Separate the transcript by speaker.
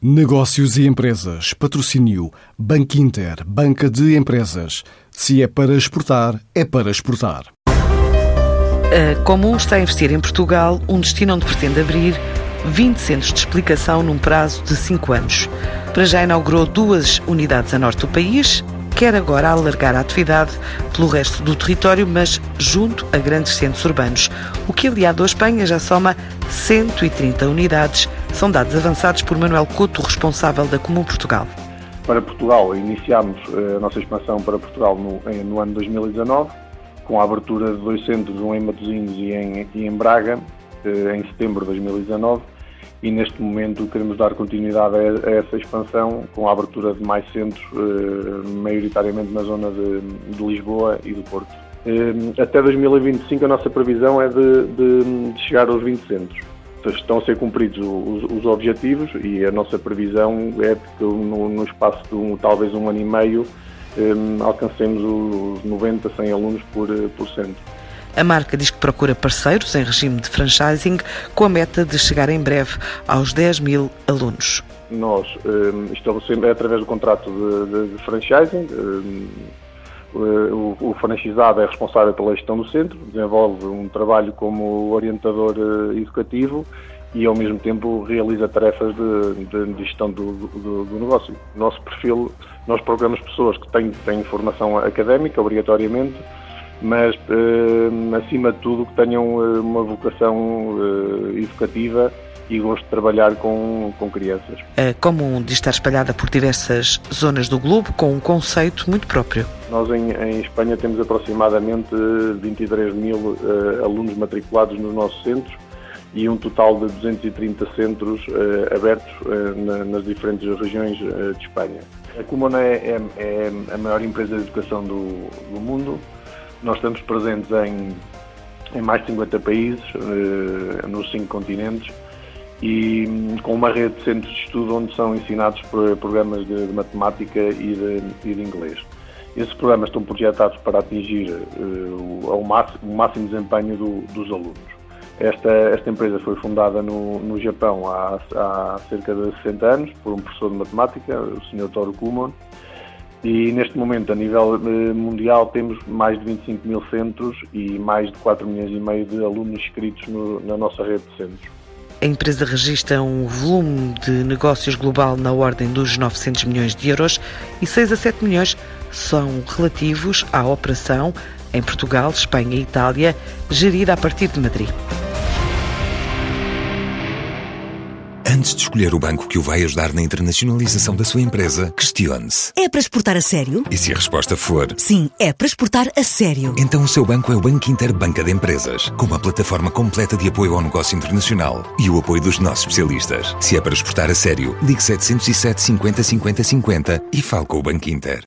Speaker 1: Negócios e empresas. Patrocínio. Banco Inter. Banca de empresas. Se é para exportar, é para exportar.
Speaker 2: A Comum está a investir em Portugal, um destino onde pretende abrir 20 centros de explicação num prazo de 5 anos. Para já inaugurou duas unidades a norte do país, quer agora alargar a atividade pelo resto do território, mas junto a grandes centros urbanos. O que, aliado à Espanha, já soma 130 unidades. São dados avançados por Manuel Couto, responsável da Comum Portugal.
Speaker 3: Para Portugal, iniciámos eh, a nossa expansão para Portugal no, no ano 2019, com a abertura de dois centros, um em Matosinhos e em, e em Braga, eh, em setembro de 2019 e neste momento queremos dar continuidade a, essa expansão com a abertura de mais centros, eh, maioritariamente na zona de, de Lisboa e do Porto. Eh, até 2025 a nossa previsão é de, de, de chegar aos 20 centros. Estão a ser cumpridos os, os, objetivos e a nossa previsão é que no, no espaço de um, talvez um ano e meio eh, alcancemos os 90, 100 alunos por, por centro.
Speaker 2: A marca diz que procura parceiros em regime de franchising com a meta de chegar em breve aos 10 mil alunos.
Speaker 3: Nós um, estabelecemos, é através do contrato de, de, de franchising, um, o, o franchisado é responsável pela gestão do centro, desenvolve um trabalho como orientador uh, educativo e ao mesmo tempo realiza tarefas de, de, gestão do, do, do, negócio. Nosso perfil, nós procuramos pessoas que têm, têm formação académica, obrigatoriamente, mas uh, acima de tudo que tenham uma vocação educativa e gosto de trabalhar com, com crianças.
Speaker 2: É comum de estar espalhada por diversas zonas do globo com um conceito muito próprio.
Speaker 3: Nós em, em Espanha temos aproximadamente 23 mil alunos matriculados nos nossos centros e um total de 230 centros abertos na, nas diferentes regiões de Espanha. A Cumona é, é, é, a maior empresa de educação do, do mundo, nós estamos presentes em, em mais de 50 países, eh, nos cinco continentes, e hum, com uma rede de centros de estudo onde são ensinados programas de, de matemática e de, e de, inglês. Esses programas estão projetados para atingir uh, o, máximo, o, máximo, desempenho do, dos alunos. Esta, esta, empresa foi fundada no, no Japão há, há, cerca de 60 anos por um professor de matemática, o Sr. Toru Kumon, e neste momento, a nível eh, mundial, temos mais de 25 mil centros e mais de 4 milhões e meio de alunos inscritos no, na nossa rede de centros.
Speaker 2: A empresa registra um volume de negócios global na ordem dos 900 milhões de euros e 6 a 7 milhões são relativos à operação em Portugal, Espanha e Itália, gerida a partir de Madrid.
Speaker 4: Antes de escolher o banco que o vai ajudar na internacionalização da sua empresa, questione-se.
Speaker 5: É para exportar a sério?
Speaker 4: E se a resposta for
Speaker 5: sim, é para exportar a sério.
Speaker 4: Então o seu banco é o Banco Inter Banca de Empresas, com uma plataforma completa de apoio ao negócio internacional e o apoio dos nossos especialistas. Se é para exportar a sério, ligue 707 50 50 50 e fale com o Banco Inter.